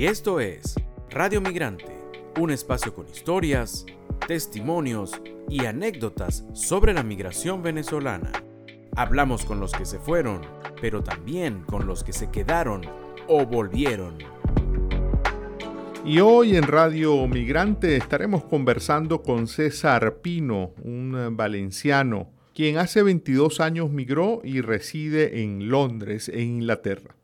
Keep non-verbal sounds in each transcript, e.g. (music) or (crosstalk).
Y esto es Radio Migrante, un espacio con historias, testimonios y anécdotas sobre la migración venezolana. Hablamos con los que se fueron, pero también con los que se quedaron o volvieron. Y hoy en Radio Migrante estaremos conversando con César Pino, un valenciano, quien hace 22 años migró y reside en Londres, en Inglaterra.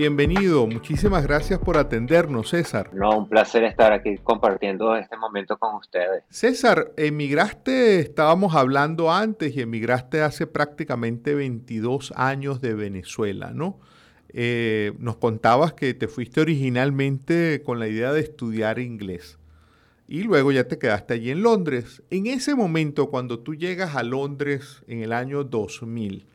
Bienvenido. Muchísimas gracias por atendernos, César. No, un placer estar aquí compartiendo este momento con ustedes. César, emigraste, estábamos hablando antes, y emigraste hace prácticamente 22 años de Venezuela, ¿no? Eh, nos contabas que te fuiste originalmente con la idea de estudiar inglés y luego ya te quedaste allí en Londres. En ese momento, cuando tú llegas a Londres en el año 2000,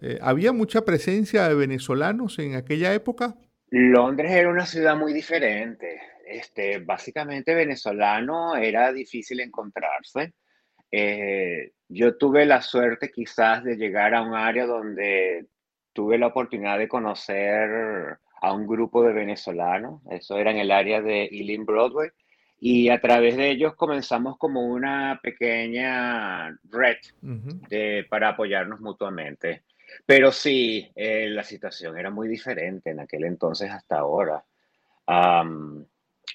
eh, ¿Había mucha presencia de venezolanos en aquella época? Londres era una ciudad muy diferente. Este, básicamente venezolano era difícil encontrarse. Eh, yo tuve la suerte quizás de llegar a un área donde tuve la oportunidad de conocer a un grupo de venezolanos. Eso era en el área de Ealing Broadway. Y a través de ellos comenzamos como una pequeña red para apoyarnos mutuamente. Pero sí, eh, la situación era muy diferente en aquel entonces hasta ahora.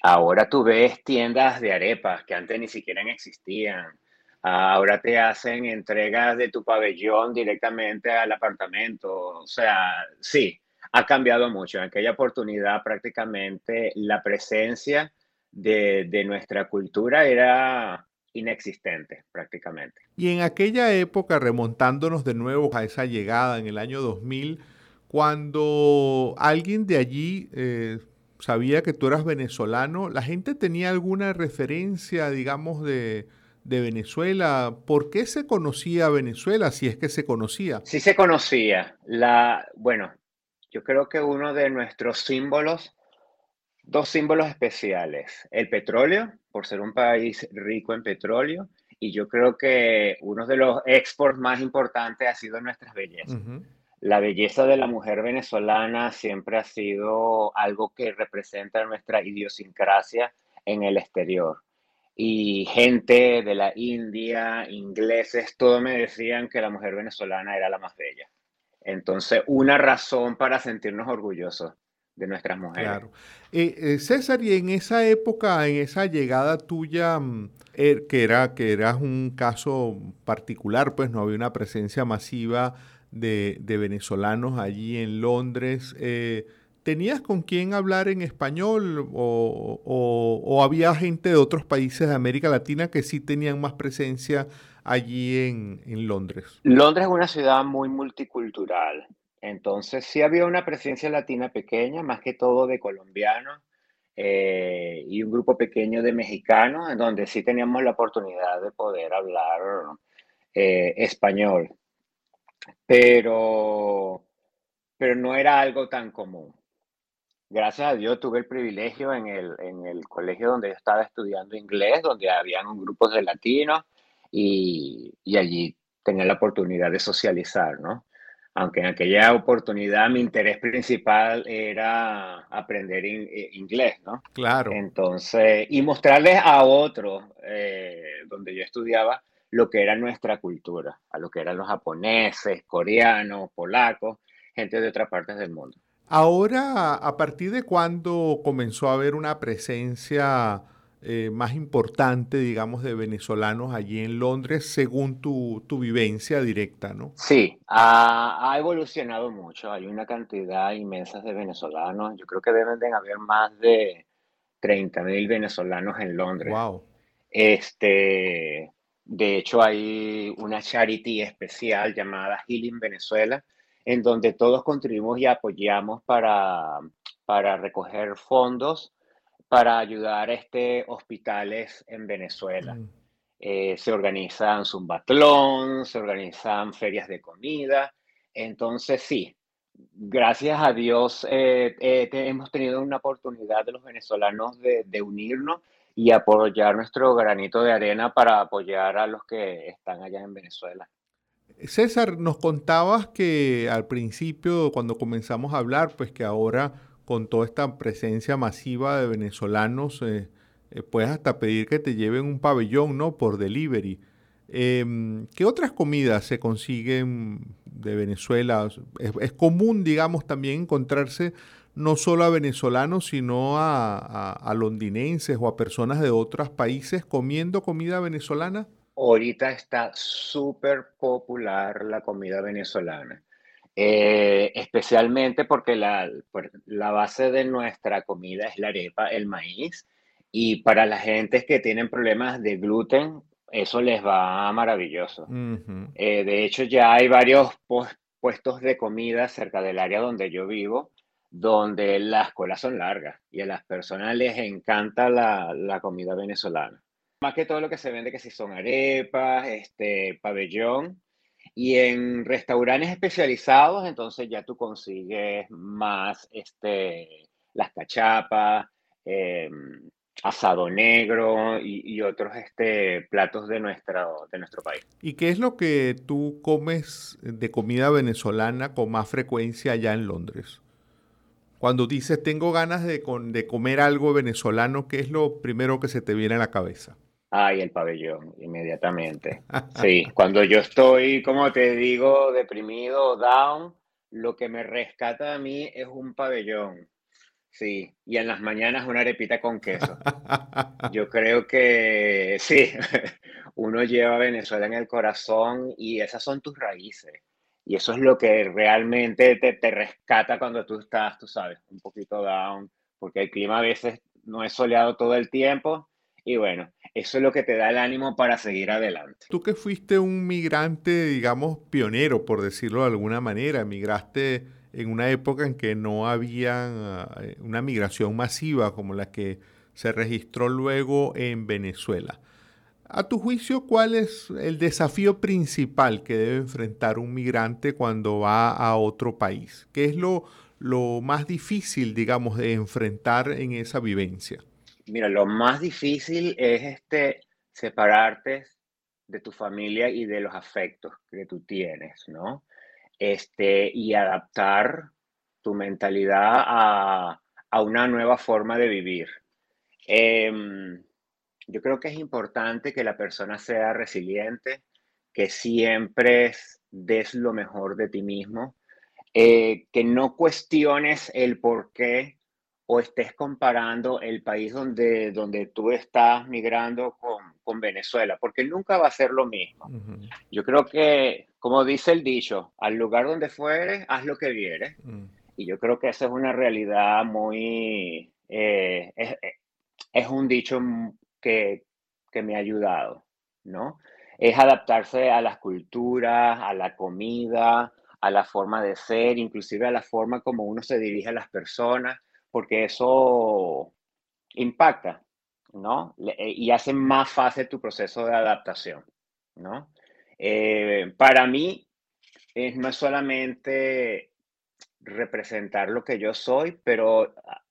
ahora tú ves tiendas de arepas que antes ni siquiera existían. Ahora te hacen entregas de tu pabellón directamente al apartamento. O sea, sí, ha cambiado mucho. En aquella oportunidad prácticamente la presencia de, de nuestra cultura era inexistente prácticamente. Y en aquella época, remontándonos de nuevo a esa llegada en el año 2000, cuando alguien de allí eh, sabía que tú eras venezolano, ¿la gente tenía alguna referencia, digamos, de, de Venezuela? ¿Por qué se conocía Venezuela, si es que se conocía? Sí se conocía. La, bueno, yo creo que uno de nuestros símbolos dos símbolos especiales. El petróleo, por ser un país rico en petróleo, y yo creo que uno de los exports más importantes ha sido nuestras bellezas. La belleza de la mujer venezolana siempre ha sido algo que representa nuestra idiosincrasia en el exterior. Y gente de la India, ingleses, todos me decían que la mujer venezolana era la más bella. Entonces, una razón para sentirnos orgullosos de nuestras mujeres. Claro. Eh, eh, César, y en esa época, en esa llegada tuya, mm, er, que, era, que eras un caso particular, pues no había una presencia masiva de, venezolanos allí en Londres. Eh, ¿Tenías con quién hablar en español o, había gente de otros países de América Latina que sí tenían más presencia allí en, en Londres? Londres es una ciudad muy multicultural. Entonces sí había una presencia latina pequeña, más que todo de colombianos eh, y un grupo pequeño de mexicanos, en donde sí teníamos la oportunidad de poder hablar eh, español. Pero, pero no era algo tan común. Gracias a Dios tuve el privilegio en el, en el colegio donde yo estaba estudiando inglés, donde habían grupos de latinos y, y allí tenía la oportunidad de socializar, ¿no? Aunque en aquella oportunidad mi interés principal era aprender eh, inglés, ¿no? Claro. Entonces, y mostrarles a otros, eh, donde yo estudiaba, lo que era nuestra cultura, a lo que eran los japoneses, coreanos, polacos, gente de otras partes del mundo. Ahora, ¿a partir de cuándo comenzó a haber una presencia eh, más importante, digamos, de venezolanos allí en Londres, según tu, tu vivencia directa, ¿no? Sí, ha, ha, evolucionado mucho. Hay una cantidad inmensa de venezolanos. Yo creo que deben de haber más de 30 mil venezolanos en Londres. Wow. Este, de hecho, hay una charity especial llamada Healing Venezuela, en donde todos contribuimos y apoyamos para, para recoger fondos para ayudar a este hospitales en Venezuela. Mm. Eh, se organizan zumbatlón, se organizan ferias de comida. Entonces, sí, gracias a Dios eh, eh, hemos tenido una oportunidad de los venezolanos de, de, unirnos y apoyar nuestro granito de arena para apoyar a los que están allá en Venezuela. César, nos contabas que al principio, cuando comenzamos a hablar, pues que ahora con toda esta presencia masiva de venezolanos, eh, puedes hasta pedir que te lleven un pabellón, ¿no? Por delivery. Em, ¿Qué otras comidas se consiguen de Venezuela? Es, común, digamos, también encontrarse no solo a venezolanos, sino a, londinenses o a personas de otros países comiendo comida venezolana. Ahorita está súper popular la comida venezolana, eh, especialmente porque la, la base de nuestra comida es la arepa, el maíz, y para la gente que tienen problemas de gluten, eso les va maravilloso. Eh, de hecho, ya hay varios puestos de comida cerca del área donde yo vivo, donde las colas son largas y a las personas les encanta la, comida venezolana. Más que todo lo que se vende, que si son arepas, este, pabellón, y en restaurantes especializados, entonces ya tú consigues más este, las cachapas, em, asado negro y, otros este, platos de, nuestro, de nuestro país. ¿Y qué es lo que tú comes de comida venezolana con más frecuencia allá en Londres? Cuando dices tengo ganas de, de comer algo venezolano, ¿qué es lo primero que se te viene a la cabeza? Ay, el pabellón, inmediatamente. (laughs) Sí, cuando yo estoy, como te digo, deprimido, down, lo que me rescata a mí es un pabellón Sí, y en las mañanas una arepita con queso. (laughs) Yo creo que sí, (laughs) uno lleva Venezuela en el corazón y esas son tus raíces. Y eso es lo que realmente te, te rescata cuando tú estás, tú sabes, un poquito down, porque el clima a veces no es soleado todo el tiempo. Y bueno, eso es lo que te da el ánimo para seguir adelante. Tú que fuiste un migrante, digamos, pionero, por decirlo de alguna manera, migraste en una época en que no había eh, una migración masiva como la que se registró luego en Venezuela. A tu juicio, ¿cuál es el desafío principal que debe enfrentar un migrante cuando va a otro país? ¿Qué es lo, lo más difícil, digamos, de enfrentar en esa vivencia? Mira, lo más difícil es este, separarte de tu familia y de los afectos que tú tienes, ¿no? este, y adaptar tu mentalidad a, una nueva forma de vivir. Em, yo creo que es importante que la persona sea resiliente, que siempre des lo mejor de ti mismo, eh, que no cuestiones el por qué o estés comparando el país donde, donde tú estás migrando con, con Venezuela, porque nunca va a ser lo mismo. Yo creo que, como dice el dicho, al lugar donde fueres, haz lo que vieres. Mm. Y yo creo que esa es una realidad muy... Eh, es, es, un dicho que, que me ha ayudado, ¿no? Es adaptarse a las culturas, a la comida, a la forma de ser, inclusive a la forma como uno se dirige a las personas porque eso impacta, ¿no? Eh, y hace más fácil tu proceso de adaptación, ¿no? Eh, para mí, no es solamente representar lo que yo soy, pero ah,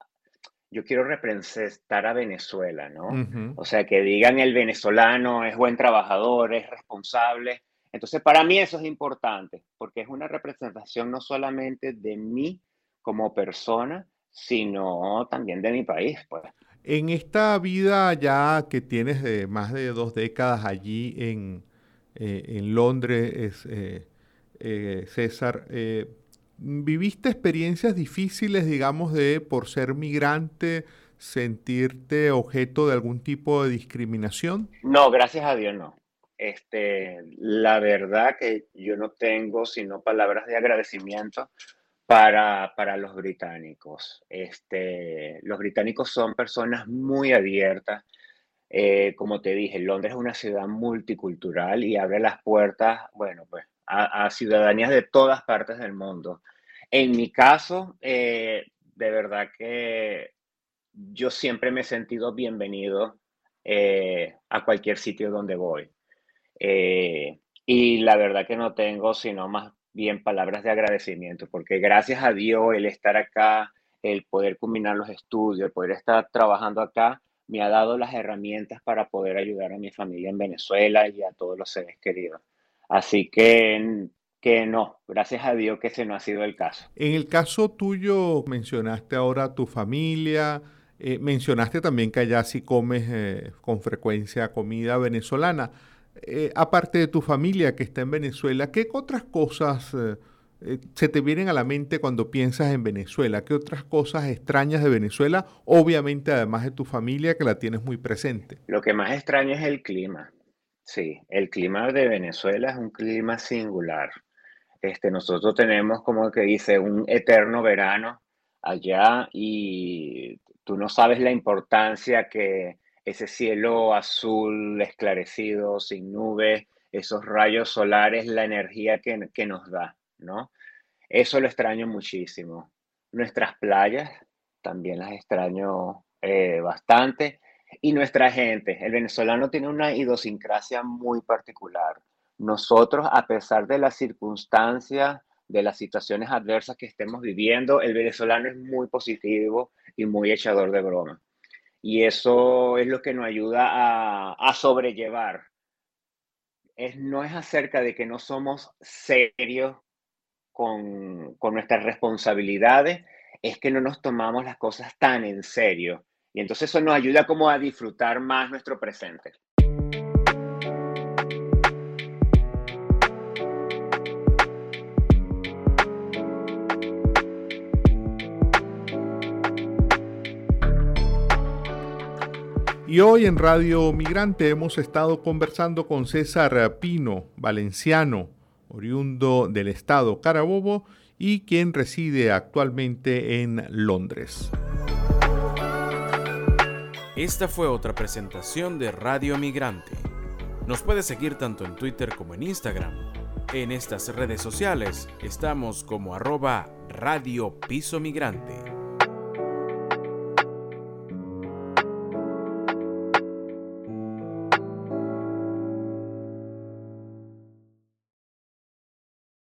yo quiero representar a Venezuela, ¿no? O sea, que digan el venezolano es buen trabajador, es responsable. Entonces, para mí eso es importante, porque es una representación no solamente de mí como persona, sino también de mi país. Pues. En esta vida ya que tienes de más de dos décadas allí en, eh, Londres, eh, eh, César, ¿viviste experiencias difíciles, digamos, de por ser migrante, sentirte objeto de algún tipo de discriminación? No, gracias a Dios no. Este, la verdad que yo no tengo sino palabras de agradecimiento para, para los británicos. Este, los británicos son personas muy abiertas. Eh, como te dije, Londres es una ciudad multicultural y abre las puertas, bueno, pues a, ciudadanías de todas partes del mundo. En mi caso, eh, de verdad que yo siempre me he sentido bienvenido eh, a cualquier sitio donde voy. y la verdad que no tengo sino más bien palabras de agradecimiento, porque gracias a Dios el estar acá, el poder culminar los estudios, el poder estar trabajando acá, me ha dado las herramientas para poder ayudar a mi familia en Venezuela y a todos los seres queridos. Así que, que no, gracias a Dios que ese no ha sido el caso. En el caso tuyo, mencionaste ahora tu familia, eh, mencionaste también que allá sí comes eh, con frecuencia comida venezolana. Eh, aparte de tu familia que está en Venezuela, ¿qué otras cosas se te vienen a la mente cuando piensas en Venezuela? ¿Qué otras cosas extrañas de Venezuela? Obviamente, además de tu familia, que la tienes muy presente. Lo que más extraño es el clima. Sí, el clima de Venezuela es un clima singular. Este, nosotros tenemos, como que dice, un eterno verano allá y tú no sabes la importancia que ese cielo azul esclarecido, sin nubes, esos rayos solares, la energía que, que nos da, ¿no? Eso lo extraño muchísimo. Nuestras playas también las extraño eh, bastante y nuestra gente, el venezolano tiene una idiosincrasia muy particular. Nosotros, a pesar de las circunstancias, de las situaciones adversas que estemos viviendo, el venezolano es muy positivo y muy echador de broma. Y eso es lo que nos ayuda a, a sobrellevar. No es acerca de que no somos serios con, con nuestras responsabilidades, es que no nos tomamos las cosas tan en serio y entonces eso nos ayuda como a disfrutar más nuestro presente. Y hoy en Radio Migrante hemos estado conversando con César Pino, valenciano, oriundo del estado Carabobo y quien reside actualmente en Londres. Esta fue otra presentación de Radio Migrante. Nos puedes seguir tanto en Twitter como en Instagram. En estas redes sociales estamos como arroba Radio Piso Migrante.